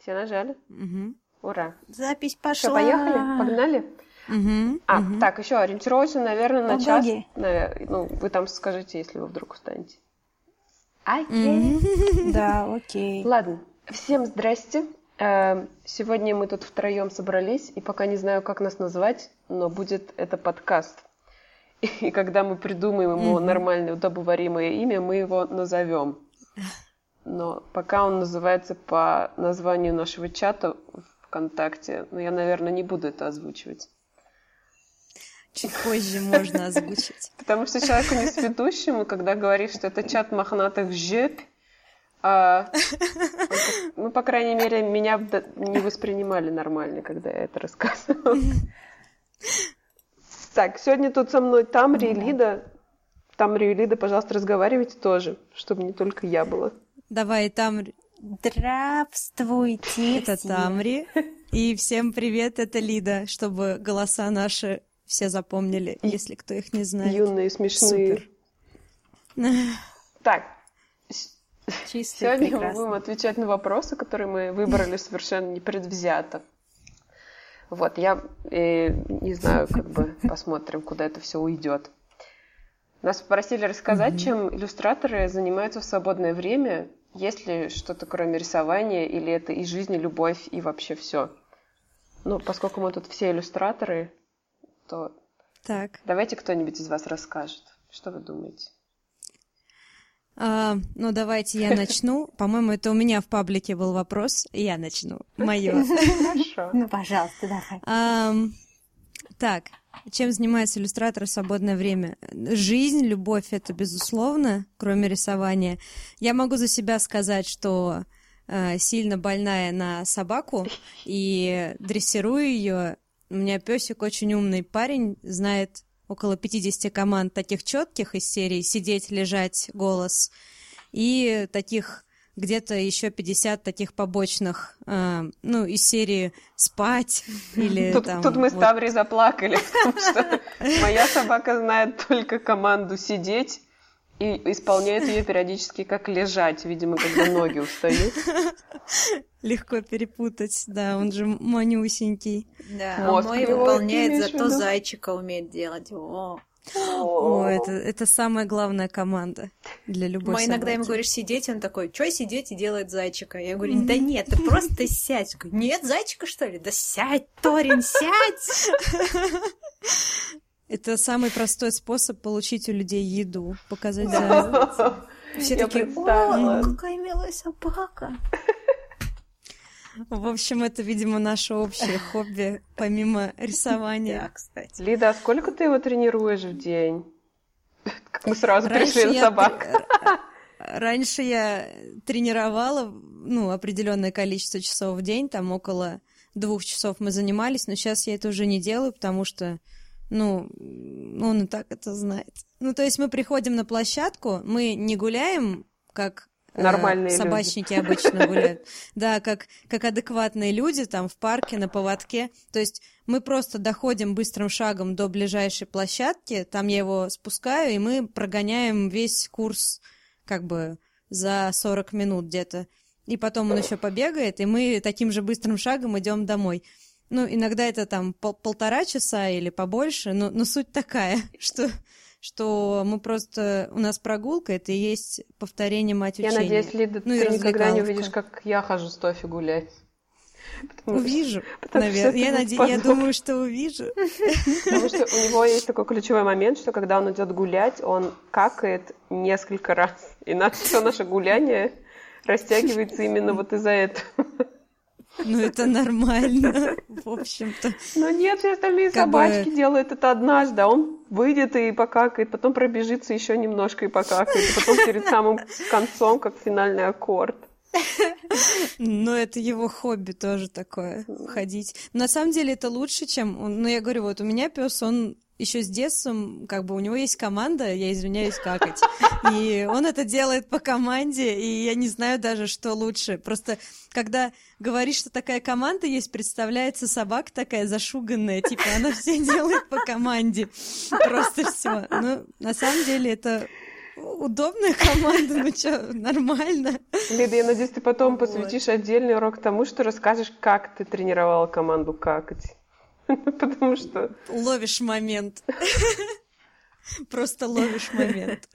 Все нажали? Угу. Ура. Запись пошла. Все, поехали? Погнали? Угу. А, угу. так, еще ориентировочно, наверное, на час. боге. Навер- Ну, вы там скажите, если вы вдруг устанете. Окей. Да, окей. Ладно, всем здрасте. Э, Сегодня мы тут втроем собрались, и пока не знаю, как нас назвать, но будет это подкаст. И когда мы придумаем ему нормальное, удобоваримое имя, мы его назовем. Но пока он называется по названию нашего чата ВКонтакте, но я, наверное, не буду это озвучивать. Чуть позже можно озвучить. Потому что человеку не сведущему, когда говоришь, что это чат мохнатых жеп, а, ну, по крайней мере, меня не воспринимали нормально, когда я это рассказывала. Так, сегодня тут со мной Тамри и Лида. Тамри и Лида, пожалуйста, разговаривайте тоже, чтобы не только я была. Давай, там Здравствуйте это все. Тамри. И всем привет, это Лида, чтобы голоса наши все запомнили, если кто их не знает. Юные, смешные. Супер. Так, Чисто сегодня мы прекрасно. будем отвечать на вопросы, которые мы выбрали совершенно непредвзято. Вот, я э, не знаю, как бы посмотрим, куда это все уйдет. Нас попросили рассказать, чем иллюстраторы занимаются в свободное время, есть ли что-то кроме рисования, или это и жизнь, и любовь, и вообще все. Ну, поскольку мы тут все иллюстраторы, то Так, давайте кто-нибудь из вас расскажет. Что вы думаете? а, ну давайте я начну. По-моему, это у меня в паблике был вопрос. и Я начну. Мое. Хорошо. Ну, пожалуйста, давай. Так, чем занимается иллюстратор в свободное время? Жизнь, любовь — это безусловно, кроме рисования. Я могу за себя сказать, что э, сильно больная на собаку и дрессирую ее. У меня песик очень умный парень, знает около 50 команд таких четких из серии «Сидеть, лежать, голос» и таких где-то еще 50 таких побочных, э, ну, из серии «Спать» или Тут, там... тут мы с вот. Таврой заплакали, потому что моя собака знает только команду сидеть и исполняет ее периодически как лежать, видимо, когда ноги устают. Легко перепутать, да, он же манюсенький. Да, Мозг а мой его выполняет, зато виду? зайчика умеет делать. О. О, это, это самая главная команда для любой Мой иногда ему собаки. говоришь сидеть, он такой, что сидеть и делает зайчика? Я говорю, да нет, ты просто сядь. Нет, зайчика что ли? Да сядь, Торин, сядь! Это самый простой способ получить у людей еду, показать Да. за- Все Я такие, о, какая милая собака. В общем, это, видимо, наше общее хобби, помимо рисования. Да, кстати. Лида, а сколько ты его тренируешь в день? Как мы сразу Раньше пришли на собак. Раньше я тренировала, ну, определенное количество часов в день, там около двух часов мы занимались, но сейчас я это уже не делаю, потому что, ну, он и так это знает. Ну, то есть мы приходим на площадку, мы не гуляем, как Нормальные люди. собачники обычно гуляют. Да, как, как адекватные люди там в парке, на поводке. То есть мы просто доходим быстрым шагом до ближайшей площадки, там я его спускаю, и мы прогоняем весь курс как бы за 40 минут где-то. И потом он еще побегает, и мы таким же быстрым шагом идем домой. Ну, иногда это там пол- полтора часа или побольше, но, но суть такая, что, что мы просто... У нас прогулка, это и есть повторение мать Я учения. надеюсь, Лида, Ну ты никогда не увидишь, как я хожу с Тофи гулять. Потому что- Увижу, что наверное. Я, наде- я думаю, что увижу. Потому что у него есть такой ключевой момент, что когда он идет гулять, он какает несколько раз. И на все наше гуляние растягивается именно вот из-за этого. Ну, это нормально, в общем-то. Но нет, все остальные Как бы- собачки делают это однажды, а он выйдет и покакает, потом пробежится еще немножко и покакает, и потом перед самым концом, как финальный аккорд. Но это его хобби тоже такое, ходить. На самом деле это лучше, чем... он- Ну, я говорю, вот у меня пес, он еще с детства, как бы у него есть команда, я извиняюсь, какать. И он это делает по команде, и я не знаю даже, что лучше. Просто когда говоришь, что такая команда есть, представляется собака такая зашуганная, типа она все делает по команде. Просто все. Ну, на самом деле это удобная команда, ну что, нормально. Лида, я надеюсь, ты потом Вот. посвятишь отдельный урок тому, что расскажешь, как ты тренировала команду какать. Потому что Ловишь момент. Просто ловишь момент.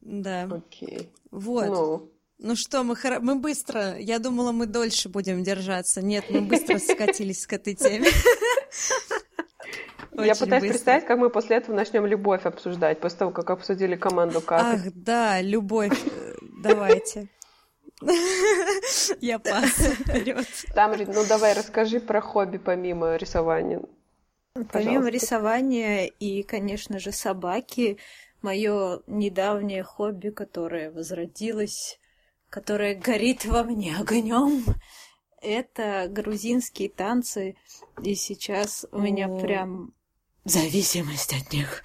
Да, Окей. вот. Ну, Ну что, мы, хоро- мы быстро, я думала, мы дольше будем держаться. Нет, мы быстро скатились к этой теме. я Очень пытаюсь быстро. представить, как мы после этого начнем любовь обсуждать, после того, как обсудили команду как. Ах, да, любовь. э, Давайте. Я пас. Вперед. Тамри, ну давай расскажи про хобби помимо рисования. Помимо Пожалуйста. рисования и, конечно же, собаки, мое недавнее хобби, которое возродилось, которое горит во мне огнем, это грузинские танцы. И сейчас у меня прям зависимость от них.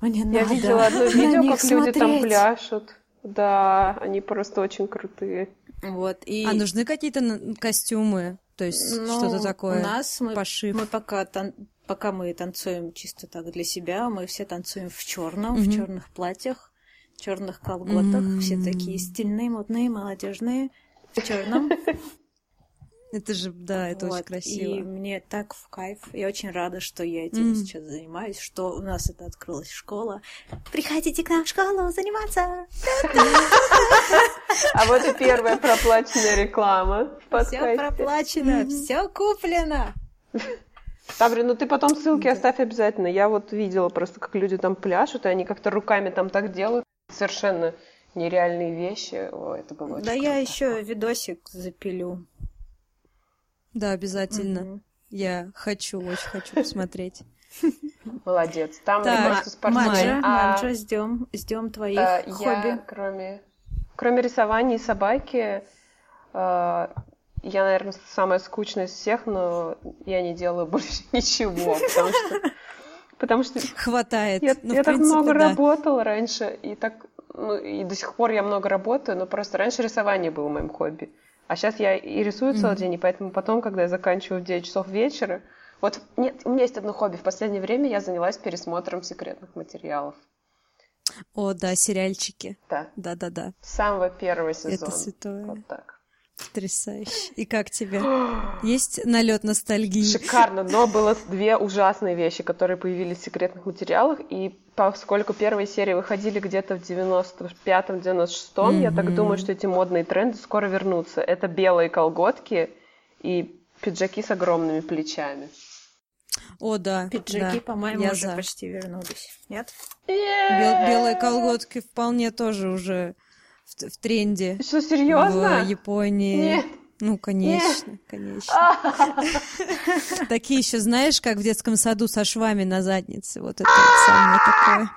Мне Я надо видела одно видео, как люди там смотреть. пляшут. Да, они просто очень крутые. Вот, и... А нужны какие-то костюмы? То есть ну, что-то такое? У нас мы Пошив. Мы пока, тан- пока мы танцуем чисто так для себя, мы все танцуем в черном, Мгм. в черных платьях, черных колготах, все М. такие стильные, модные, молодежные, в черном. Это же, да, это очень Вот, И красиво. мне так в кайф. Я очень рада, что я этим М. сейчас занимаюсь, что у нас это открылась школа. Приходите к нам в школу заниматься. А вот и первая проплаченная реклама в Все проплачено, все куплено. Тамри, ну ты потом ссылки оставь обязательно. Я вот видела просто, как люди там пляшут, и они как-то руками там так делают. Совершенно нереальные вещи. О, это было очень Да я еще видосик запилю. Да, обязательно. Мгм. Я хочу, очень хочу посмотреть. Молодец. Там Так, просто спортсмен. Маджа, А, Маджа, ждем, ждем твоих э, хобби. Я, кроме, кроме рисования и собаки, э, я, наверное, самая скучная из всех, но я не делаю больше ничего, потому что... Потому что Хватает. Я, Ну, я так принципе, много да. работала раньше, и так, ну, и до сих пор я много работаю, но просто раньше рисование было моим хобби. А сейчас я и рисую целый день, и поэтому потом, когда я заканчиваю в 9 часов вечера, вот нет, у меня есть одно хобби. В последнее время я занялась пересмотром секретных материалов. О, да, сериальчики. Да, Да-да-да. с самого первого сезона. Это святое. Вот так. Потрясающе. И как тебе? Есть налет ностальгии? Шикарно, но было две ужасные вещи, которые появились в секретных материалах, и поскольку первые серии выходили где-то в 95-96, я так думаю, что эти модные тренды скоро вернутся. Это белые колготки и пиджаки с огромными плечами. О, да. Пиджаки, да, по-моему, я уже за. почти вернулись. Нет? Бел- белые колготки вполне тоже уже в, в тренде. Что, серьезно? В Японии. Нет. Ну, конечно, конечно. Такие еще, знаешь, как в детском саду со швами на заднице. Вот это самое такое.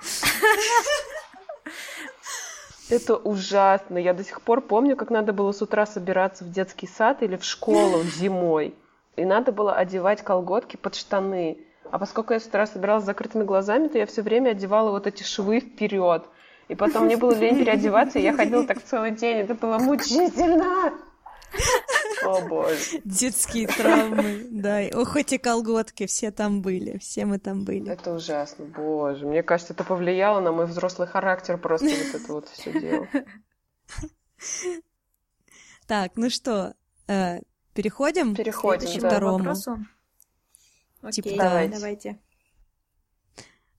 Это ужасно. Я до сих пор помню, как надо было с утра собираться в детский сад или в школу зимой. И надо было одевать колготки под штаны. А поскольку я с утра собиралась с закрытыми глазами, то я все время одевала вот эти швы вперед. И потом мне было лень переодеваться, и я ходила так целый день. Это было мучительно. О боже. Детские травмы, да. Ох, эти колготки, все там были, все мы там были. Это ужасно, боже. Мне кажется, это повлияло на мой взрослый характер просто вот это вот все дело. Так, ну что, э, переходим? Переходим, Следующему да. второму. вопросу. Типа, Окей, давайте. давайте.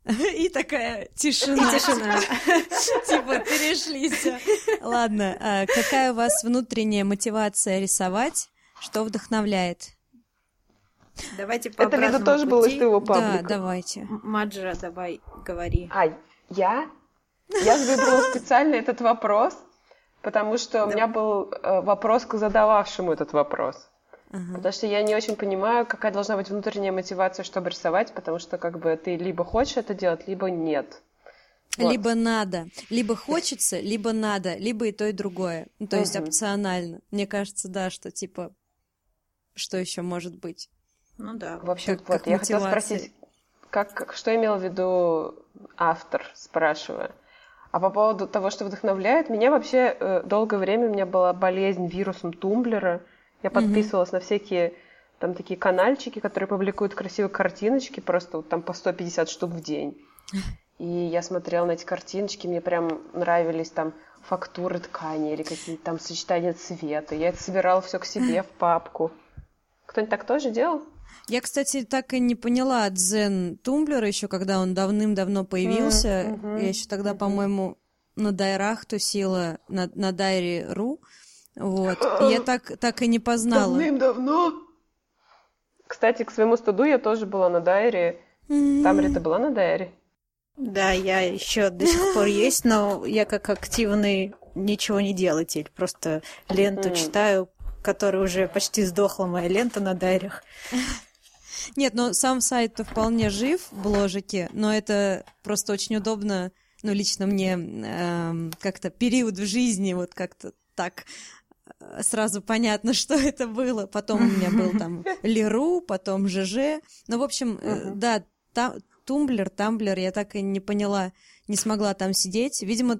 И такая тишина. И тишина. Типа перешли всё. Ладно, а какая у вас внутренняя мотивация рисовать? Что вдохновляет? Давайте по Это Лида обратному тоже было из твоего Да, паблика. давайте. М- Маджа, давай, говори. А, я? Я выбрала специально этот вопрос, потому что у меня был э, вопрос к задававшему этот вопрос. Ага. Потому что я не очень понимаю, какая должна быть внутренняя мотивация, чтобы рисовать, потому что как бы ты либо хочешь это делать, либо нет. Вот. Либо надо, либо хочется, либо надо, либо и то, и другое. Ну, то есть Мгм. опционально. Мне кажется, да, что типа, что еще может быть? Ну да. В общем, Как- вот, как я хотела мотивация. спросить, как, как- что имел в виду автор, спрашивая. А по поводу того, что вдохновляет, меня вообще э, долгое время у меня была болезнь вирусом тумблера. Я подписывалась на всякие там такие канальчики, которые публикуют красивые картиночки, просто вот там по 150 штук в день. И я смотрела на эти картиночки, мне прям нравились там фактуры ткани или какие-то там сочетания цвета. Я это собирала все к себе в папку. Кто-нибудь так тоже делал? Я, кстати, так и не поняла дзен Тумблера еще, когда он давным-давно появился. Mm-hmm. Я еще тогда, mm-hmm. по-моему, на дайрах тусила, на, на дайре.ру. Вот. Я так, так и не познала. Давным-давно? Кстати, к своему студу я тоже была на дайре. Mm-hmm. Там Рита была на дайре? Да, я еще до сих пор есть, но я как активный ничего не делатель. Просто ленту читаю, которая уже почти сдохла, моя лента на дайрях. Нет, но сам сайт-то вполне жив, бложики, но это просто очень удобно, ну, лично мне э, как-то период в жизни вот как-то так сразу понятно, что это было. Потом у меня был там ЛиРу, потом ЖЖ. Ну, в общем, uh-huh. да, там, Тумблер, Тамблер, я так и не поняла, не смогла там сидеть. Видимо,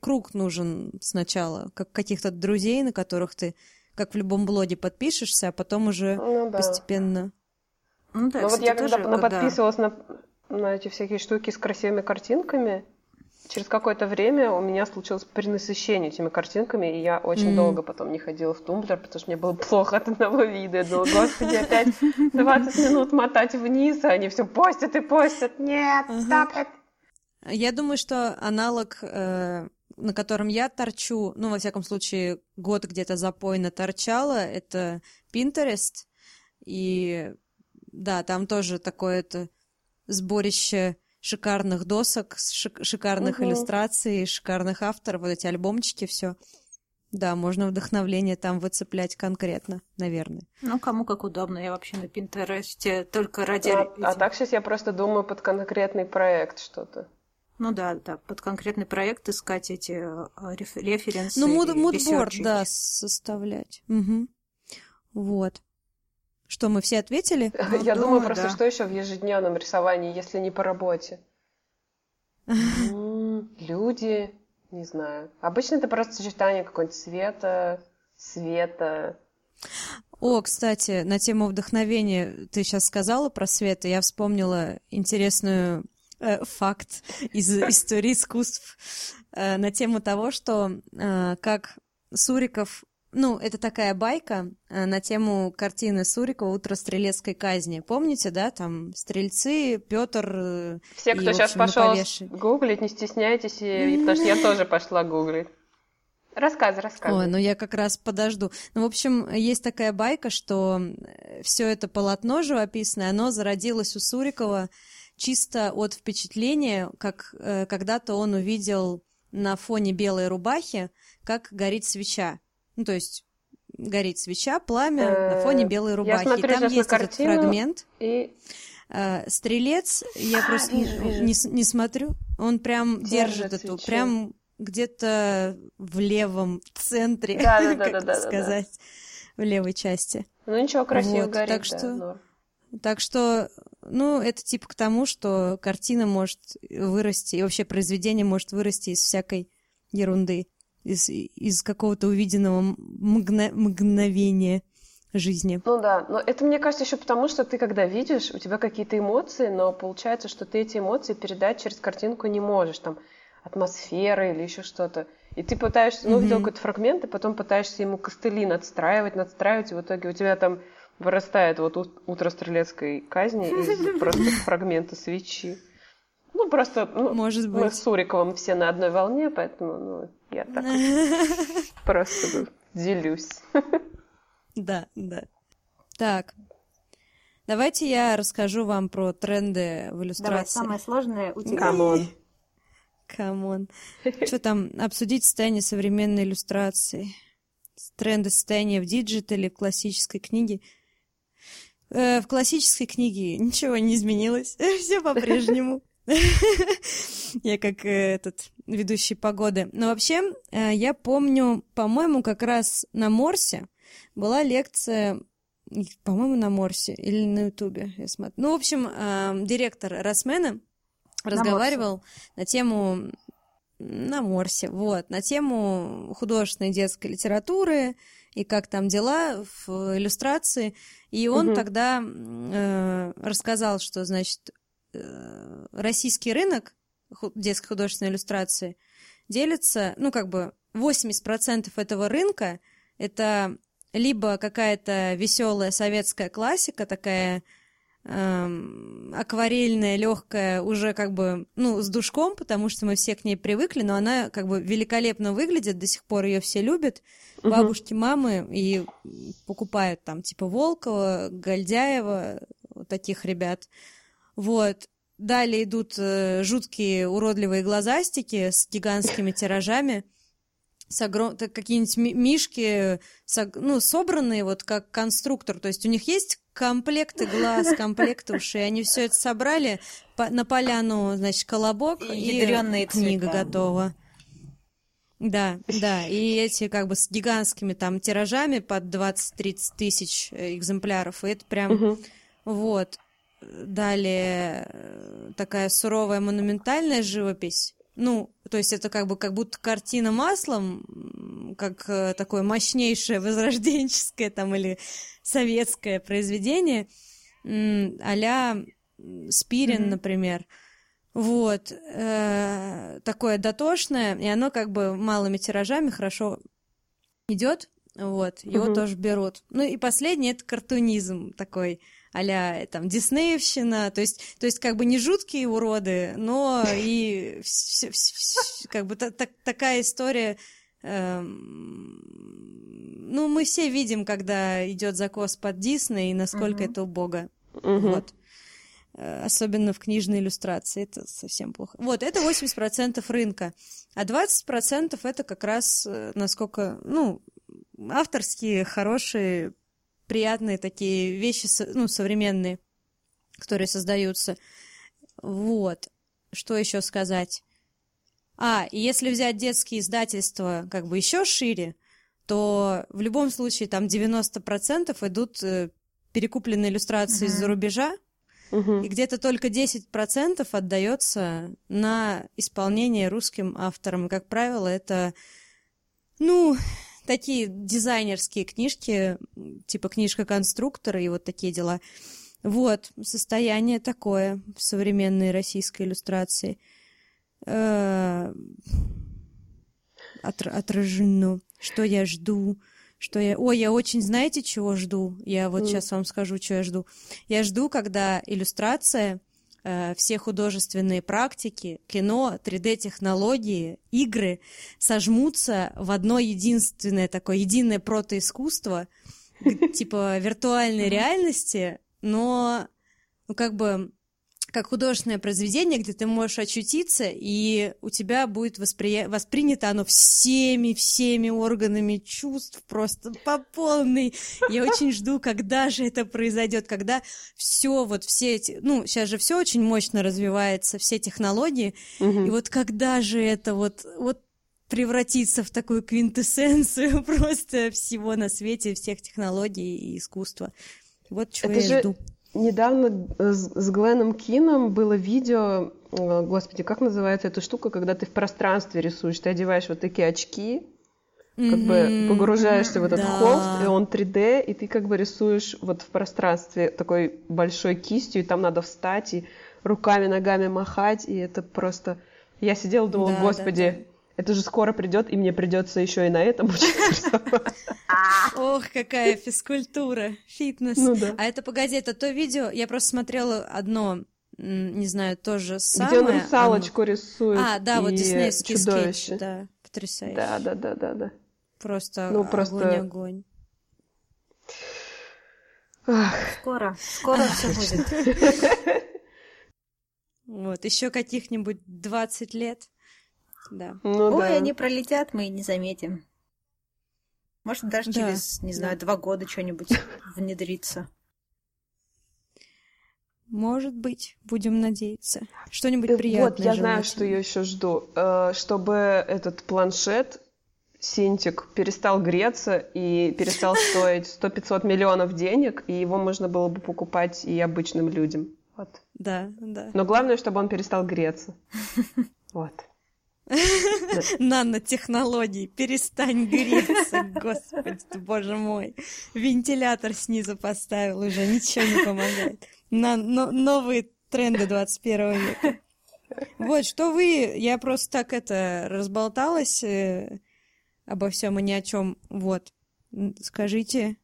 круг нужен сначала, как каких-то друзей, на которых ты, как в любом блоге, подпишешься, а потом уже ну, да. постепенно. Ну да, ну, вот я когда тоже, подписывалась да. на, на эти всякие штуки с красивыми картинками, через какое-то время у меня случилось перенасыщение этими картинками, и я очень mm-hmm. долго потом не ходила в тумблер, потому что мне было плохо от одного вида. Я думала, господи, опять 20 минут мотать вниз, а они все постят и постят. Нет, it! Я думаю, что аналог, э, на котором я торчу, ну, во всяком случае, год где-то запойно торчала, это Pinterest. И да, там тоже такое-то сборище шикарных досок, шик- шикарных угу. иллюстраций, шикарных авторов, вот эти альбомчики, все. Да, можно вдохновление там выцеплять конкретно, наверное. Ну, кому как удобно. Я вообще на Пинтересте только ради... А, а так сейчас я просто думаю под конкретный проект что-то. Ну да, да, под конкретный проект искать эти э, реф- референсы. Ну, муд- мудборд, да, составлять. Угу. Вот. Что, мы все ответили? Я думаю, думаю просто, да. что еще в ежедневном рисовании, если не по работе? Люди, не знаю. Обычно это просто сочетание какого-нибудь цвета, света. О, кстати, на тему вдохновения ты сейчас сказала про свет, и я вспомнила интересную э, факт из истории искусств э, на тему того, что э, как Суриков ну, это такая байка э, на тему картины Сурикова «Утро стрелецкой казни». Помните, да, там стрельцы, Петр э, Все, кто и, сейчас пошел гуглить, не стесняйтесь, и, потому что я тоже пошла гуглить. Рассказывай, рассказывай. Ой, ну я как раз подожду. Ну, в общем, есть такая байка, что все это полотно живописное, оно зародилось у Сурикова чисто от впечатления, как э, когда-то он увидел на фоне белой рубахи, как горит свеча. Ну, то есть горит свеча, пламя на фоне белой рубахи. Я смотрю и там есть этот фрагмент. И... Э, стрелец, я а, просто вижу, вижу. Не, смотрю, он прям держит, держит эту, свечу. прям где-то в левом центре, да, да, да, как да, сказать, да, да. в левой части. Ну ничего, красиво вот, горит, так что, да, так что, ну, это типа к тому, что картина может вырасти, и вообще произведение может вырасти из всякой ерунды из, из какого-то увиденного мгно, мгновения жизни. Ну да, но это мне кажется еще потому, что ты когда видишь, у тебя какие-то эмоции, но получается, что ты эти эмоции передать через картинку не можешь, там атмосфера или еще что-то. И ты пытаешься, ну, mm-hmm. какой-то фрагмент, и потом пытаешься ему костыли надстраивать, надстраивать, и в итоге у тебя там вырастает вот утро стрелецкой казни из просто фрагмента свечи. Ну, просто ну, Может быть. мы с Суриковым все на одной волне, поэтому ну, я так просто делюсь. Да, да. Так, давайте я расскажу вам про тренды в иллюстрации. Давай, самое сложное у тебя. Come on. Come on. Что там, обсудить состояние современной иллюстрации. Тренды состояния в digital е, в классической книге. Э, в классической книге ничего не изменилось. Все по-прежнему. Я как э, этот ведущий погоды. Но вообще, э, я помню, по-моему, как раз на Морсе была лекция, по-моему, на Морсе или на Ютубе, я смотрю. Ну, в общем, э, директор Росмена разговаривал на, на тему на Морсе, вот, на тему художественной детской литературы и как там дела в иллюстрации. И он угу. тогда э, рассказал, что, значит, э, российский рынок детской художественной иллюстрации делится, ну, как бы 80% этого рынка это либо какая-то веселая советская классика, такая эм, акварельная, легкая, уже как бы, ну, с душком, потому что мы все к ней привыкли, но она как бы великолепно выглядит, до сих пор ее все любят, угу. бабушки, мамы, и покупают там типа Волкова, Гольдяева, вот таких ребят. Вот. Далее идут э, жуткие уродливые глазастики с гигантскими тиражами с огром... какие-нибудь мишки, с... ну, собранные вот как конструктор, то есть у них есть комплекты глаз, комплекты ушей, они все это собрали по... на поляну, значит, колобок, и, и книга цвета. готова. Да, да, и эти как бы с гигантскими там тиражами под 20-30 тысяч э, экземпляров, и это прям, угу. вот. Далее э, такая суровая монументальная живопись, ну, то есть это как бы как будто картина маслом, как э, такое мощнейшее возрожденческое там или советское произведение, а-ля Спирин, mm-hmm. например. Вот. Э, такое дотошное, и оно как бы малыми тиражами хорошо идет. Вот, его mm-hmm. тоже берут. Ну и последний это картунизм такой а там Диснеевщина, то есть, то есть как бы не жуткие уроды, но и как бы такая история. Эм, ну, мы все видим, когда идет закос под Дисней, и насколько это убого. Вот. Э, особенно в книжной иллюстрации, это совсем плохо. Вот, это 80% рынка, а 20% это как раз э, насколько, ну, авторские, хорошие приятные такие вещи, ну, современные, которые создаются. Вот. Что еще сказать? А, и если взять детские издательства как бы еще шире, то в любом случае там 90% идут э, перекупленные иллюстрации uh-huh. из-за рубежа, uh-huh. и где-то только 10% отдается на исполнение русским авторам. И, как правило, это, ну, такие дизайнерские книжки, типа книжка конструктора и вот такие дела. Вот, состояние такое в современной российской иллюстрации. Э, отражено. Что я жду? Что я... Ой, я очень, знаете, чего жду? Я вот mm. сейчас вам скажу, что я жду. Я жду, когда иллюстрация все художественные практики, кино, 3D-технологии, игры сожмутся в одно единственное такое, единое протоискусство, типа виртуальной реальности, но ну, как бы как художественное произведение, где ты можешь очутиться, и у тебя будет воспри... воспринято оно всеми, всеми органами чувств просто по полной. Я очень жду, когда же это произойдет, когда все вот все эти, ну, сейчас же все очень мощно развивается, все технологии, угу. и вот когда же это вот, вот превратиться в такую квинтэссенцию просто всего на свете, всех технологий и искусства. Вот чего это я же... жду. Недавно с Гленном Кином было видео, э, господи, как называется эта штука, когда ты в пространстве рисуешь, ты одеваешь вот такие очки, как mm-hmm. бы погружаешься в этот да. холст, и он 3D, и ты как бы рисуешь вот в пространстве такой большой кистью, и там надо встать и руками, ногами махать, и это просто... Я сидела, думала, да, господи, да, да это же скоро придет, и мне придется еще и на этом учиться Ох, какая физкультура, фитнес. Ну да. А это, погоди, это то видео, я просто смотрела одно, не знаю, тоже самое. Где он русалочку рисует. А, да, вот диснеевский скетч, да, потрясающе. Да, да, да, да, да. Просто ну, просто... огонь. Скоро, скоро все будет. Вот, еще каких-нибудь 20 лет да. Ну, Ой, да. они пролетят, мы и не заметим. Может, даже да. через, не знаю, да. два года что-нибудь внедрится. Может быть, будем надеяться. Что-нибудь приятное. Вот, я желательно. знаю, что я еще жду. Э, чтобы этот планшет Синтик перестал греться и перестал стоить 100-500 миллионов денег, и его можно было бы покупать и обычным людям. Вот. Да, да. Но главное, чтобы он перестал греться. Вот. Нанотехнологии, перестань греться, господи, боже мой. Вентилятор снизу поставил уже, ничего не помогает. На, но, новые Тренды 21 века. Вот, что вы... Я просто так это разболталась э, обо всем и ни о чем. Вот. Скажите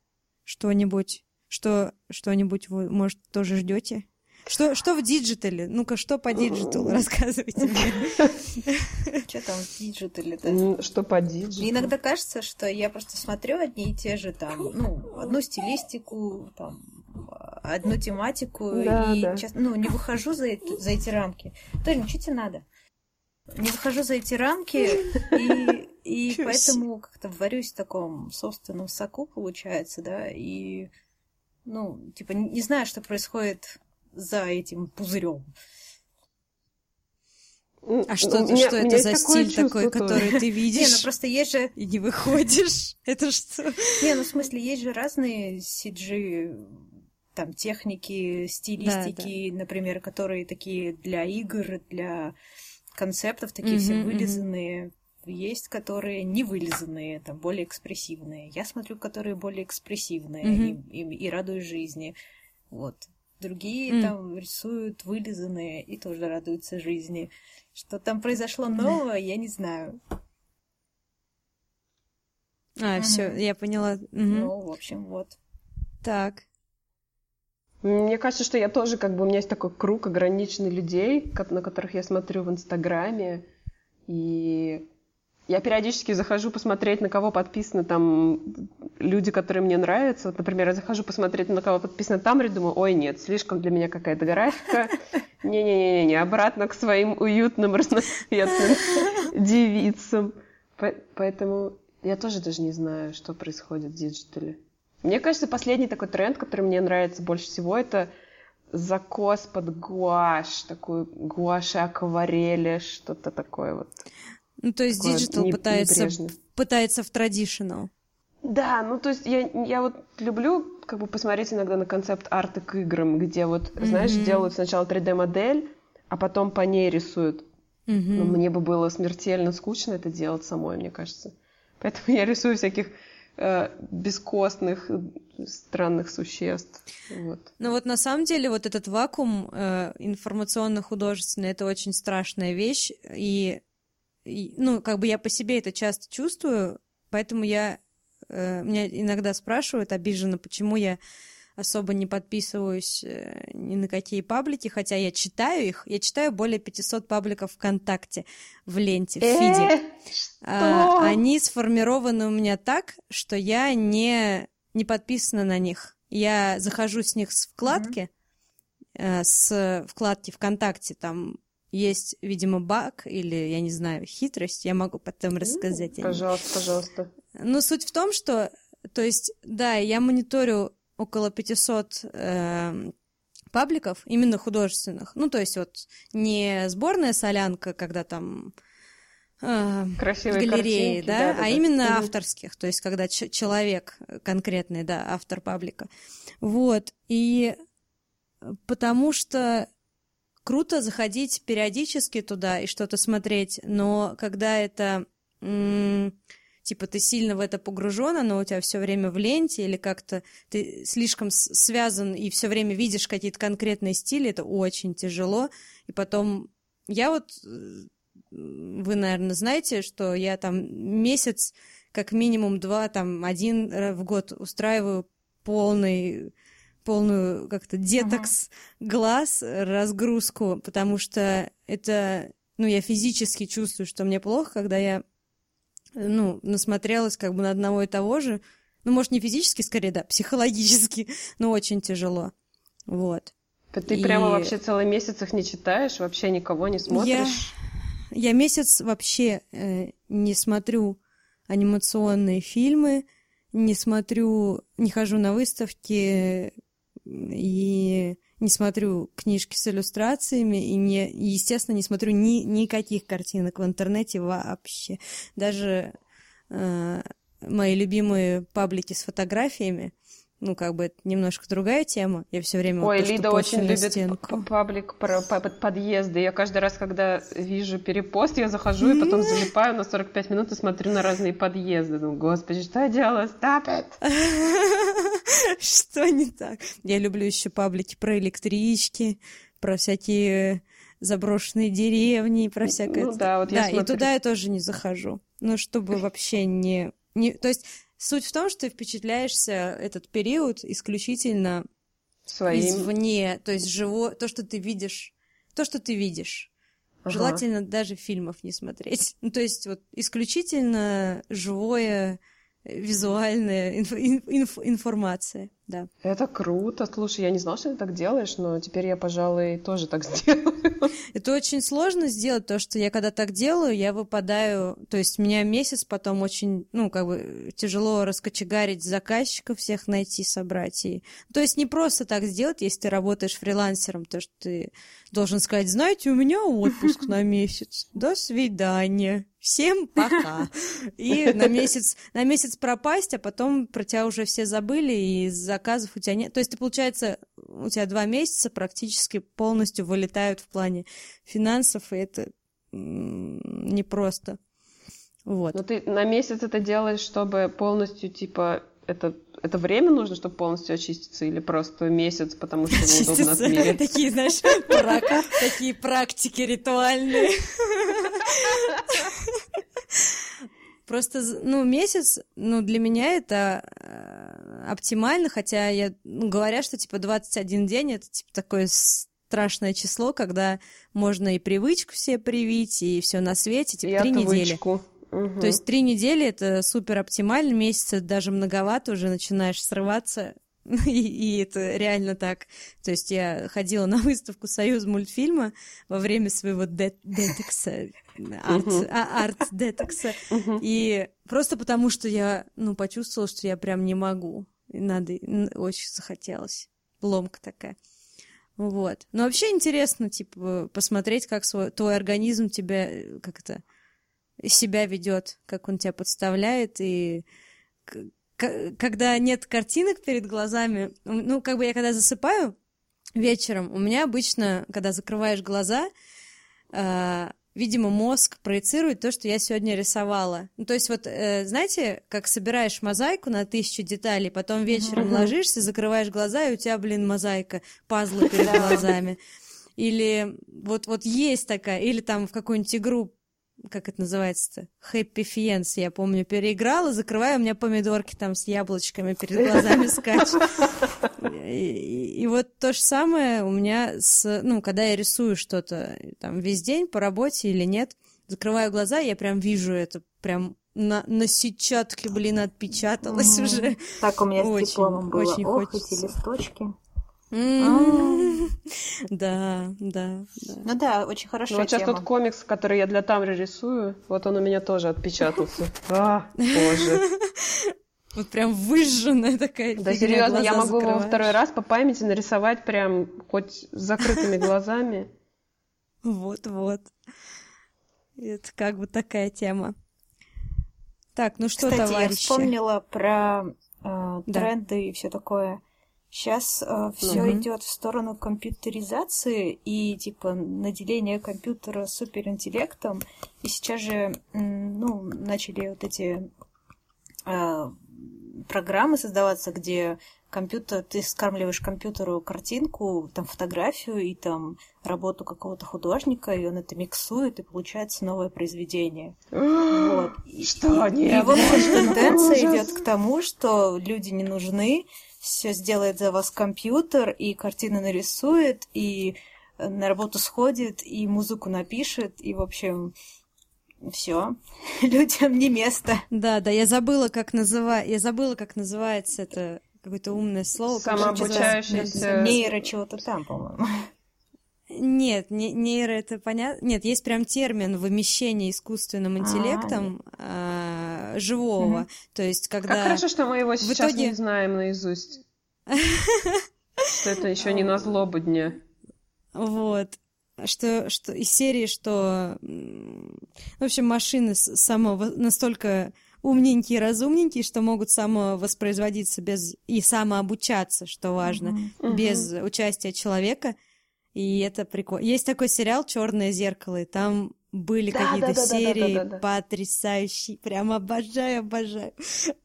что-нибудь, что что-нибудь вы, может, тоже ждете? Что, что в digital е? Ну-ка, что по digital у? Рассказывайте мне. Что там в digital е-то? Что по digital у? Иногда кажется, что я просто смотрю одни и те же там, ну, одну стилистику, там, одну тематику, Да, и, да. честно, ну, не выхожу за, эти- за эти рамки. Тоня, что тебе надо? Не выхожу за эти рамки, и, и поэтому как-то варюсь в таком собственном соку, получается, да, и, ну, типа, не знаю, что происходит за этим пузырем. А что, меня- что это за стиль такой, тоже. который ты Не, ну видишь просто есть же и не выходишь? Это что? Не, ну в смысле, есть же разные CG, там, техники, стилистики, например, которые такие для игр, для концептов, такие все Мгм, мгм. вылизанные. Есть, которые не вылизанные, там, более экспрессивные. Я смотрю, которые более экспрессивные Мгм. и, и- и радуюсь жизни. Вот. Другие М. там рисуют вылизанные и тоже радуются жизни. Что там произошло нового, я не знаю. А, все, Мгм. я поняла. Мгм. Ну, в общем, вот. Так. Мне кажется, что я тоже, как бы, у меня есть такой круг ограниченный людей, на которых я смотрю в Инстаграме, и я периодически захожу посмотреть, на кого подписаны там люди, которые мне нравятся. Вот, например, я захожу посмотреть, на кого подписано Тамри, думаю, ой, нет, слишком для меня какая-то графика. Не-не-не, обратно к своим уютным, разноцветным девицам. По- Поэтому я тоже даже не знаю, что происходит в digital е. Мне кажется, последний такой тренд, который мне нравится больше всего, это закос под гуашь, такую гуашь и акварели, что-то такое вот. Ну, то есть digital не- пытается, пытается в traditional. Да, ну то есть я, я вот люблю как бы посмотреть иногда на concept art ы к играм, где вот, знаешь, Мгм. делают сначала 3D-модель, а потом по ней рисуют. Мгм. Но мне бы было смертельно скучно это делать самой, мне кажется. Поэтому я рисую всяких э, бескостных, странных существ. Вот. Ну вот на самом деле вот этот вакуум э, информационно-художественный это очень страшная вещь, и, ну как бы я по себе это часто чувствую, поэтому я э, меня иногда спрашивают обиженно, почему я особо не подписываюсь э, ни на какие паблики, хотя я читаю их, я читаю более 500 пабликов ВКонтакте в ленте, в фиде. Э, А, что? они сформированы у меня так, что я не, не подписана на них. Я захожу с них с вкладки, э, с вкладки ВКонтакте, там есть, видимо, баг или, я не знаю, хитрость, я могу потом рассказать. о ней. Пожалуйста, пожалуйста. Ну, суть в том, что, то есть, да, я мониторю около 500 эм, пабликов, именно художественных. Ну, то есть, вот не сборная солянка, когда там э, Красивые в галерее, картинки, да, да-да-да. а именно Мгм. авторских, то есть когда человек конкретный, да, автор паблика. Вот, и потому что круто заходить периодически туда и что-то смотреть, но когда это м, типа ты сильно в это погружен, оно у тебя все время в ленте или как-то ты слишком связан и все время видишь какие-то конкретные стили, это очень тяжело. И потом я вот э, вы, наверное, знаете, что я там месяц, как минимум два, там один ра- в год устраиваю полный полную как-то детокс глаз, разгрузку, потому что это, ну, я физически чувствую, что мне плохо, когда я, ну, насмотрелась как бы на одного и того же, ну, может, не физически, скорее, да, психологически, но очень тяжело, вот. Ты И- прямо вообще целый месяц их не читаешь, вообще никого не смотришь? Я месяц вообще э, не смотрю анимационные фильмы, не смотрю, не хожу на выставки и не смотрю книжки с иллюстрациями и, не, естественно, не смотрю ни, никаких картинок в интернете вообще. Даже э, мои любимые паблики с фотографиями, ну, как бы это немножко другая тема. Я все время Ой, вот Лида очень любит стенку. паблик про по- под- подъезды. Я каждый раз, когда вижу перепост, я захожу и потом залипаю на 45 минут и смотрю на разные подъезды. Думаю, господи, что я делала? Stop it! Что не так? Я люблю еще паблики про электрички, про всякие заброшенные деревни, про всякое... Ну да, вот я Да, и туда я тоже не захожу. Ну, чтобы вообще не... не... То есть суть в том, что ты впечатляешься этот период исключительно Своим. извне, то есть живо... то, что ты видишь, то, что ты видишь. Ага. Желательно даже фильмов не смотреть. Ну, то есть вот исключительно живое, визуальная инф- инф- инф- информация, да. Это круто. Слушай, я не знала, что ты так делаешь, но теперь я, пожалуй, тоже так сделаю. Это очень сложно сделать, то, что я когда так делаю, я выпадаю, то есть меня месяц потом очень, ну, как бы тяжело раскочегарить заказчиков всех найти, собрать. И... То есть не просто так сделать, если ты работаешь фрилансером, то, что ты должен сказать, знаете, у меня отпуск на месяц, до свидания, всем пока. И на месяц, на месяц пропасть, а потом про тебя уже все забыли, и заказов у тебя нет. То есть ты, получается, у тебя два месяца практически полностью вылетают в плане финансов, и это непросто. Вот. Но ты на месяц это делаешь, чтобы полностью, типа, это, это время нужно, чтобы полностью очиститься, или просто месяц, потому что неудобно Чистится. отмерить? Такие, знаешь, такие практики ритуальные. Просто, ну, месяц, ну, для меня это э, оптимально, хотя я, ну, говорят, что, типа, 21 день — это, типа, такое страшное число, когда можно и привычку себе привить, и все на свете, типа, три недели. отвычку. Мгм. То есть три недели это супер оптимально, месяц это даже многовато, уже начинаешь срываться, и, и это реально так. То есть я ходила на выставку Союз мультфильма во время своего де- детекса, а- арт-детекса, Мгм. и просто потому, что я, ну, почувствовала, что я прям не могу. И надо, очень захотелось. Ломка такая. Вот. Но вообще интересно, типа, посмотреть, как свой, твой организм тебя, э, как это, себя ведет, как он тебя подставляет, и когда нет картинок перед глазами, ну, как бы я когда засыпаю вечером, у меня обычно, когда закрываешь глаза, а, видимо, мозг проецирует то, что я сегодня рисовала. Ну, то есть вот, э, знаете, как собираешь мозаику на тысячу деталей, потом вечером Мгм. ложишься, закрываешь глаза, и у тебя, блин, мозаика, пазлы перед глазами. Или вот, вот есть такая, или там в какую-нибудь игру как это называется-то? Happy Fiends, я помню, переиграла, закрываю, у меня помидорки там с яблочками перед глазами скачут. И, вот то же самое у меня с, ну, когда я рисую что-то там весь день по работе или нет, закрываю глаза, я прям вижу это, прям на, на сетчатке, блин, отпечаталось Мгм. уже. Так у меня Очень, с дипломом было. очень Ох, хочется. эти листочки. М. Да, да, да. Ну да, очень Ну, хорошая вот сейчас тот комикс, который я для Тамры рисую, вот он у меня тоже отпечатался. А, боже. Вот прям выжженная такая Да серьезно, я могу его второй раз по памяти нарисовать прям хоть с закрытыми глазами. Вот-вот. Это как бы такая тема. Так, ну что, Кстати, я товарищи? вспомнила про э, Да. тренды и все такое. Сейчас все Мгм. идет в сторону компьютеризации и типа наделения компьютера суперинтеллектом. И сейчас же ну, начали вот эти э, программы создаваться, где компьютер, ты скармливаешь компьютеру картинку, там фотографию и там работу какого-то художника, и он это миксует, и получается новое произведение. Вот. И- Что? и- Нет, И вот боже, тенденция идет к тому, что люди не нужны, все сделает за вас компьютер, и картины нарисует, и э, на работу сходит, и музыку напишет, и, в общем, все. Людям не место. Да, да, я забыла, как называть, я забыла, как называется это какое-то умное слово. это- Нейро чего-то там, по-моему. Нет, не- нейро это понятно. Нет, есть прям термин вымещение искусственным интеллектом а, живого. Мгм. То есть, Как когда... хорошо, что мы его сейчас итоге- не знаем наизусть. Что это еще не на злобу дня. Вот. Что, что из серии, что... В общем, машины самого настолько умненькие и разумненькие, что могут самовоспроизводиться без... и самообучаться, что важно, Мгм. без участия человека. И это прикольно. Есть такой сериал Черное зеркало, и там были Да, какие-то да, да, да, да, серии да, да, да. потрясающие. Прям обожаю, обожаю.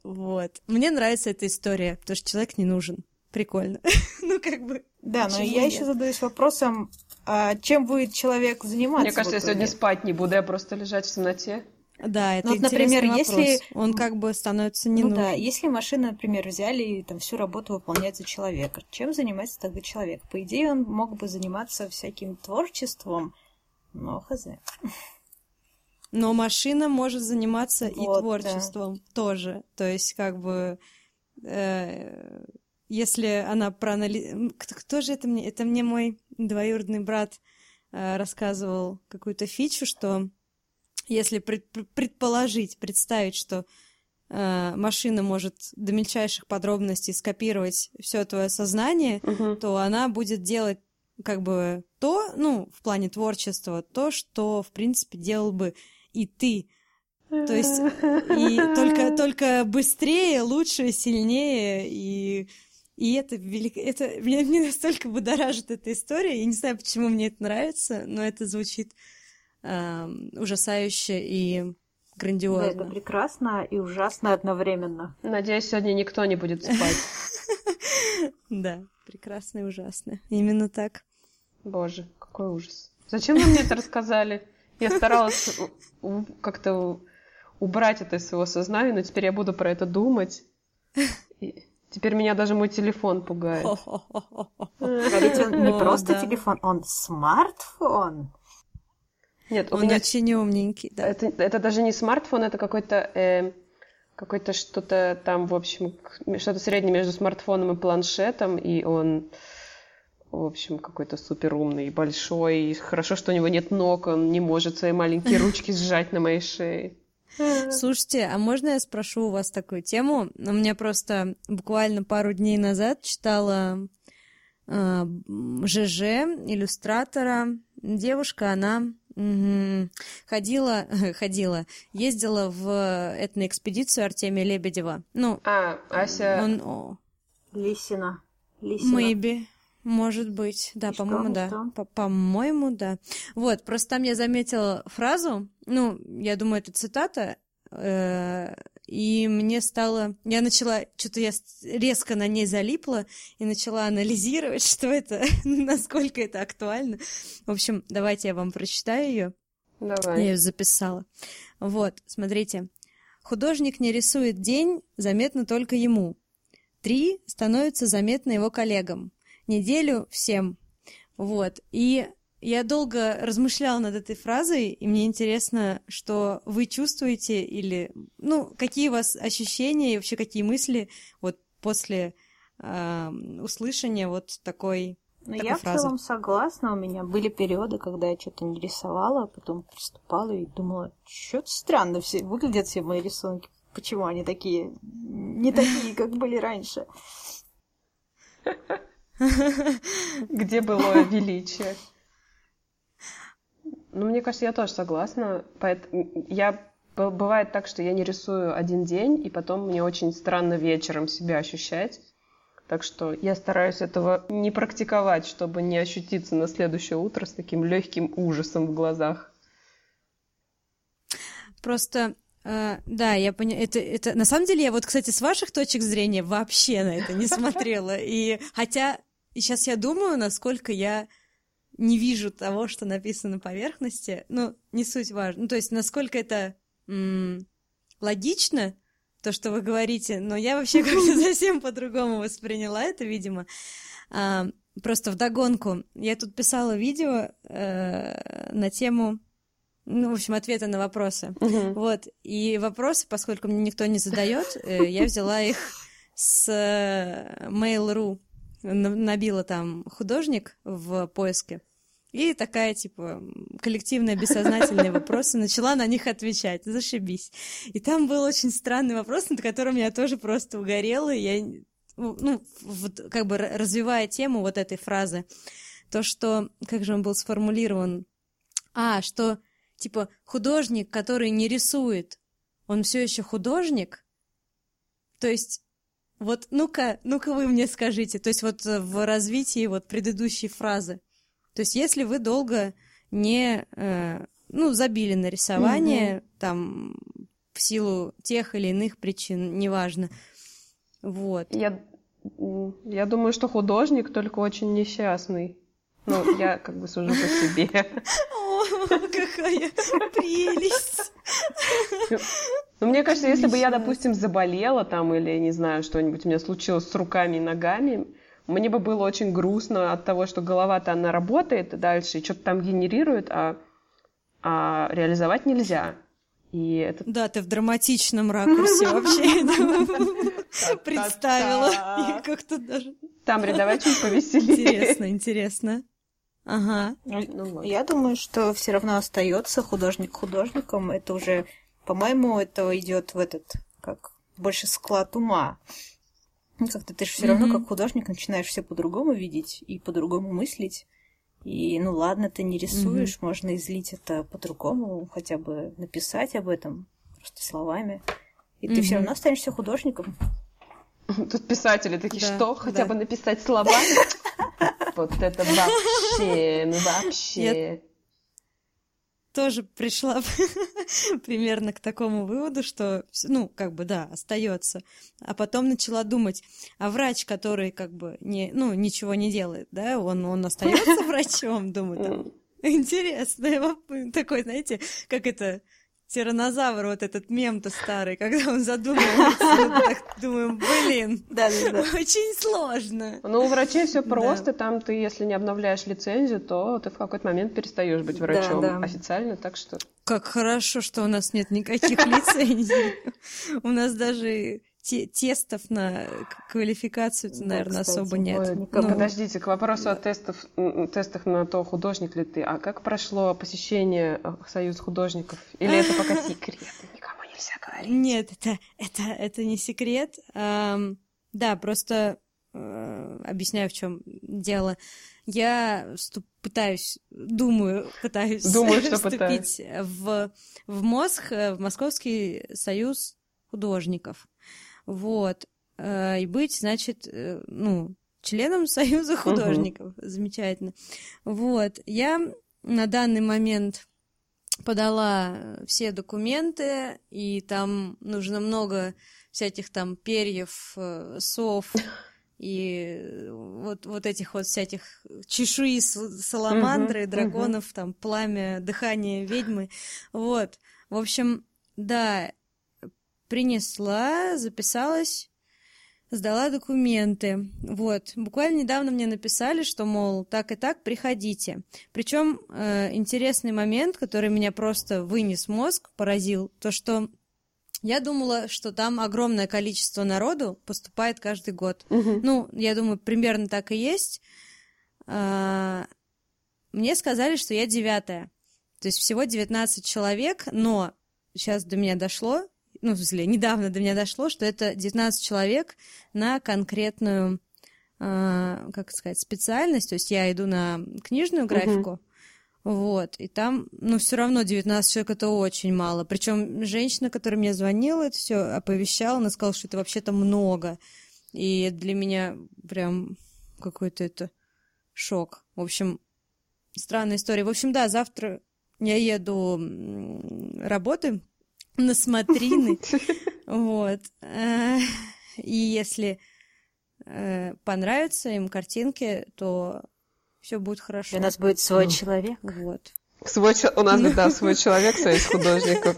Вот. Мне нравится эта история, потому что человек не нужен. прикольно. ну, как бы... Да, но я еще задаюсь вопросом, а чем будет человек заниматься? Мне кажется, я сегодня спать не буду, я просто лежать в темноте. Да, это ну, вот, например, вопрос. если он как бы становится не ну, нужен. Да, если машина, например, взяли и там всю работу выполняет за человека, чем занимается тогда человек? По идее, он мог бы заниматься всяким творчеством, но хз. Но машина может заниматься вот, и творчеством да. тоже. То есть, как бы, э, если она проанализирует... Кто, кто же это мне? Это мне мой двоюродный брат э, рассказывал какую-то фичу, что если пред, предположить, представить, что э, машина может до мельчайших подробностей скопировать все твое сознание, угу. то она будет делать как бы то, ну, в плане творчества, то, что, в принципе, делал бы и ты. То есть и только, только быстрее, лучше, сильнее, и, и это велико... Это меня, меня настолько будоражит эта история. Я не знаю, почему мне это нравится, но это звучит э, ужасающе и грандиозно. Да, это прекрасно и ужасно одновременно. Надеюсь, сегодня никто не будет спать. Да, прекрасно и ужасно. Именно так. Боже, какой ужас. Зачем вы мне это рассказали? Я старалась как-то убрать это из своего сознания, но теперь я буду про это думать. И теперь меня даже мой телефон пугает. А ведь он не просто телефон, он смартфон. Нет, у он меня... очень умненький, да. Это, это даже не смартфон, это какой-то э, какой-то что-то там, в общем, что-то среднее между смартфоном и планшетом, и он в общем, какой-то супер умный, большой. И хорошо, что у него нет ног, он не может свои маленькие ручки сжать на моей шее. Слушайте, а можно я спрошу у вас такую тему? У меня просто буквально пару дней назад читала э, ЖЖ, иллюстратора. Девушка, она угу, ходила, ходила, ездила в этноэкспедицию Артемия Лебедева. Ну, а, Ася... Он, о, Лисина. Лисина. Maybe. Может быть, да, по-моему, да. По-моему, да. Вот, просто там я заметила фразу, ну, я думаю, это цитата, э, и мне стало... Я начала... Что-то я резко на ней залипла и начала анализировать, что это, насколько это актуально. В общем, давайте я вам прочитаю ее. Давай. Я ее записала. Вот, смотрите. Художник не рисует день, заметно только ему. Три становится заметно его коллегам неделю всем. Вот. И я долго размышляла над этой фразой, и мне интересно, что вы чувствуете или, ну, какие у вас ощущения и вообще какие мысли вот после э, услышания вот такой ну, я фразы. в целом согласна. У меня были периоды, когда я что-то не рисовала, а потом приступала и думала, что-то странно все выглядят все мои рисунки. Почему они такие, не такие, как были раньше? Где было величие? Ну, мне кажется, я тоже согласна. Я бывает так, что я не рисую один день, и потом мне очень странно вечером себя ощущать. Так что я стараюсь этого не практиковать, чтобы не ощутиться на следующее утро с таким легким ужасом в глазах. Просто Uh, да, я поняла. Это, это на самом деле я вот, кстати, с ваших точек зрения вообще на это не смотрела. И хотя и сейчас я думаю, насколько я не вижу того, что написано на поверхности. Ну, не суть важно. Ну, то есть, насколько это м- логично, то, что вы говорите, но я вообще как-то совсем по-другому восприняла это, видимо. А, просто вдогонку. Я тут писала видео э, на тему, ну, в общем, ответы на вопросы. Uh-huh. Вот. И вопросы, поскольку мне никто не задает, э, я взяла их с э, Mail.ru набила там художник в поиске, и такая, типа, коллективная бессознательные вопросы, начала на них отвечать. Зашибись. И там был очень странный вопрос, над которым я тоже просто угорела. Я, ну, вот, как бы развивая тему вот этой фразы, то, что, как же он был сформулирован? А, что, типа, художник, который не рисует, он все еще художник? То есть вот ну-ка, ну-ка вы мне скажите, то есть вот э, в развитии вот предыдущей фразы. То есть если вы долго не, э, ну, забили на рисование, mm-hmm. там, в силу тех или иных причин, неважно, вот. Я Я думаю, что художник только очень несчастный. Ну, я как бы сужу по себе. О, какая прелесть! Ну, мне кажется, если бы я, допустим, заболела там или, не знаю, что-нибудь у меня случилось с руками и ногами, мне бы было очень грустно от того, что голова-то она работает дальше и что-то там генерирует, а, а реализовать нельзя. И это... Да, ты в драматичном ракурсе вообще представила. И как-то даже... Там давай чуть повеселее. Интересно, интересно. Ага. Ну, Я думаю, что все равно остается художник художником. Это уже, по-моему, это идет в этот, как больше склад ума. Ну, как-то ты же все mm-hmm. равно как художник начинаешь все по-другому видеть и по-другому мыслить. И ну ладно, ты не рисуешь, mm-hmm. можно излить это по-другому, хотя бы написать об этом просто словами. И mm-hmm. ты все равно останешься художником. Тут писатели такие, да, что? Хотя да. бы написать словами? Вот это вообще, ну вообще тоже пришла примерно к такому выводу, что, ну, как бы, да, остается. А потом начала думать, а врач, который, как бы, не, ну, ничего не делает, да, он, он остается врачом, думаю, там, интересно, такой, знаете, как это, тиранозавр, вот этот мем-то старый, когда он задумывается, так думаем, блин, очень сложно. Ну, у врачей все просто, там ты, если не обновляешь лицензию, то ты в какой-то момент перестаешь быть врачом официально, так что... Как хорошо, что у нас нет никаких лицензий. У нас даже те, тестов на квалификацию, да, наверное, кстати, особо нет. Ну, подождите, к вопросу да. о тестов, тестах на то, художник ли ты. А как прошло посещение э, Союза художников? Или это пока секрет? Никому нельзя говорить. Нет, это, это, это не секрет. Эм, да, просто э, объясняю, в чем дело. Я вступ, пытаюсь, думаю, пытаюсь думаю, что вступить пытаюсь. в, в МОСХ, э, в Московский союз художников. Вот. Э, и быть, значит, э, ну, членом Союза художников. Угу. Замечательно. Вот. Я на данный момент подала все документы, и там нужно много всяких там перьев, э, сов и вот, вот этих вот всяких чешуи саламандры, драконов, там, пламя, дыхание ведьмы. Вот. В общем, да, принесла, записалась, сдала документы. Вот. Буквально недавно мне написали, что, мол, так и так, приходите. Причем э, интересный момент, который меня просто вынес мозг, поразил, то, что я думала, что там огромное количество народу поступает каждый год. Угу. Ну, я думаю, примерно так и есть. А, мне сказали, что я девятая. То есть всего 19 человек, но сейчас до меня дошло, ну, в смысле, недавно до меня дошло, что это 19 человек на конкретную, э, как сказать, специальность. То есть я иду на книжную графику, угу. вот, и там, ну, все равно 19 человек это очень мало. Причем женщина, которая мне звонила, это все оповещала, она сказала, что это вообще-то много. И для меня прям какой-то это шок. В общем, странная история. В общем, да, завтра я еду работы на смотрины. Вот. Э, и если э, понравятся им картинки, то все будет хорошо. У нас будет свой человек. Вот. Свой, у нас, да, свой человек, союз художников.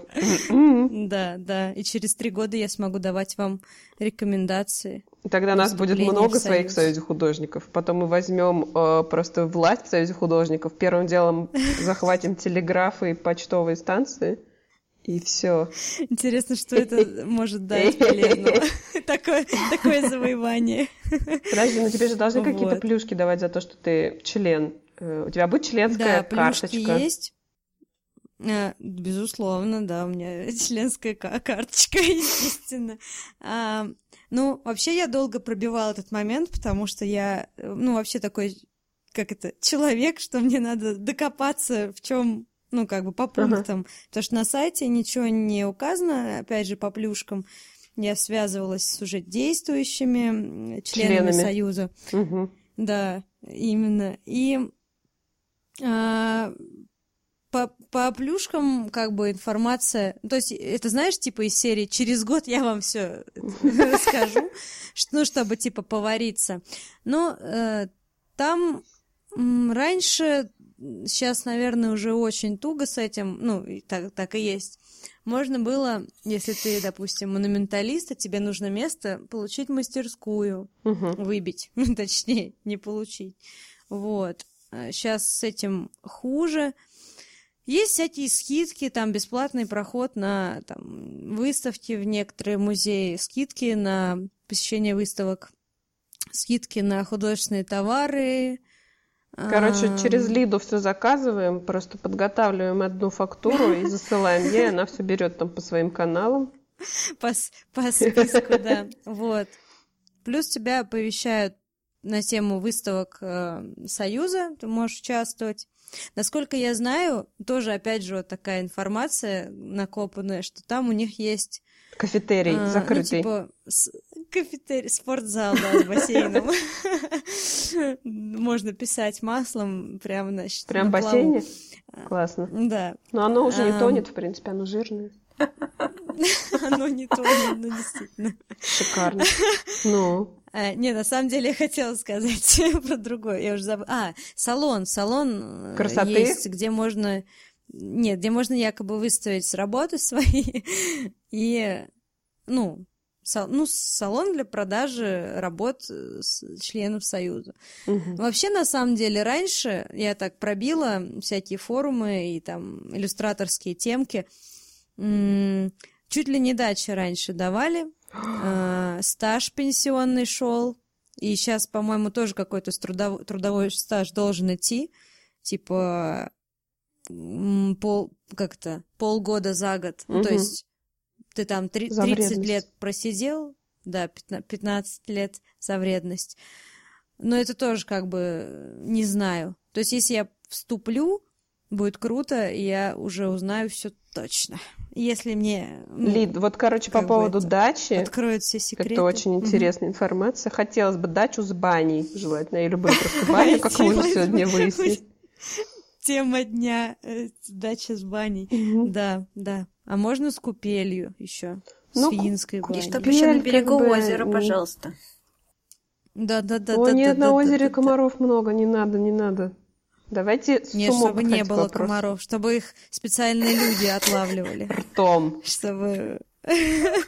Да, да. И через три года я смогу давать вам рекомендации. Тогда нас будет много своих в Союзе художников. Потом мы возьмем э, просто власть в Союзе художников. Первым делом захватим телеграфы и почтовые станции. И все. Интересно, что это может дать полезного. Такое, такое завоевание. Подожди, ну тебе же должны вот. какие-то плюшки давать за то, что ты член. Э, у тебя будет членская да, карточка? Да, есть. А, безусловно, да, у меня членская карточка, естественно. А, ну, вообще я долго пробивала этот момент, потому что я, ну, вообще такой, как это, человек, что мне надо докопаться, в чем ну, как бы по пунктам. Uh-huh. Потому что на сайте ничего не указано, опять же, по плюшкам. Я связывалась с уже действующими членами, членами. Союза. Uh-huh. Да, именно. И а, по, по плюшкам как бы информация, то есть это знаешь, типа из серии «Через год я вам все расскажу», ну, чтобы типа повариться. Но э, там раньше, сейчас, наверное, уже очень туго с этим, ну, так, так и есть. Можно было, если ты, допустим, монументалист, а тебе нужно место, получить мастерскую, Мгм. выбить, точнее, не получить. Вот. Сейчас с этим хуже. Есть всякие скидки, там бесплатный проход на там, выставки в некоторые музеи, скидки на посещение выставок, скидки на художественные товары. Короче, через Лиду все заказываем, просто подготавливаем одну фактуру и засылаем ей, она все берет там по своим каналам. по, по списку, да. Вот. Плюс тебя оповещают на тему выставок э, Союза, ты можешь участвовать. Насколько я знаю, тоже, опять же, вот такая информация накопанная, что там у них есть Кафетерий а, закрытый. Ну, типа, с- кафетерий, спортзал, да, с бассейном. Можно писать маслом прямо, значит, Прям в бассейне? Классно. Да, Но оно уже не тонет, в принципе, оно жирное. оно не тонет, ну, действительно. Шикарно. Ну, А, не, на самом деле я хотела сказать про другое. Я уже забыла. А, салон. Салон э, Красоты? есть, где можно... Нет, где можно якобы выставить работы свои. И, ну, ну, салон для продажи работ э, членов Союза. мгм. Вообще, на самом деле, раньше я так пробила всякие форумы и там иллюстраторские темки. Чуть ли не дачи раньше давали. э, Стаж пенсионный шел. И сейчас, по-моему, тоже какой-то с трудов- трудовой стаж должен идти. Типа пол, как-то полгода за год. Ну, то есть ты там три- За 30 вредность. лет просидел, да, 15 15 лет за вредность. Но это тоже как бы э, не знаю. То есть, если я вступлю, будет круто, и я уже узнаю все точно. Если мне ну, Лид, вот, короче, по поводу это дачи, откроют все секреты. это очень интересная информация. Хотелось бы дачу с баней, желательно. Я люблю просто баню, как мы уже сегодня выяснили. Тема дня э, дача с баней. Да, да. А можно с купелью еще. С Ну, финской И баней. чтоб еще на как берегу бы, озера, пожалуйста. Да, да, да, О, да. нет, да, на да, озере да, да. комаров много, не надо, не надо. Давайте Нет, чтобы не было попросим. комаров, чтобы их специальные люди отлавливали. Ртом. Чтобы...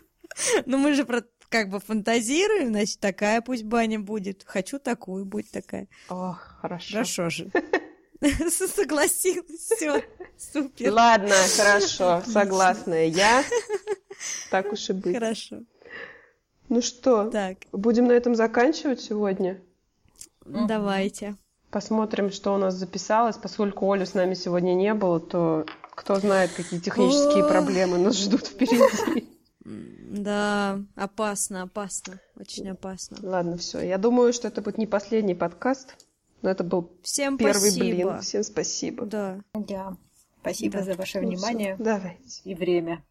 Ну, мы же про как бы фантазируем, значит, такая пусть баня будет. Хочу такую, будь такая. О, хорошо. Хорошо же. Согласилась, все, супер. Ладно, хорошо, согласна я. Так уж и быть. Хорошо. Ну что, Так, будем на этом заканчивать сегодня? давайте. Посмотрим, что у нас записалось. Поскольку Олю с нами сегодня не было, то кто знает, какие технические проблемы нас ждут впереди. Да, опасно, опасно, очень опасно. Ладно, все. Я думаю, что это будет не последний подкаст, но это был Всем первый спасибо. блин. Всем спасибо. Да. Да. Спасибо Да. за ваше Ну, внимание Давайте. и время.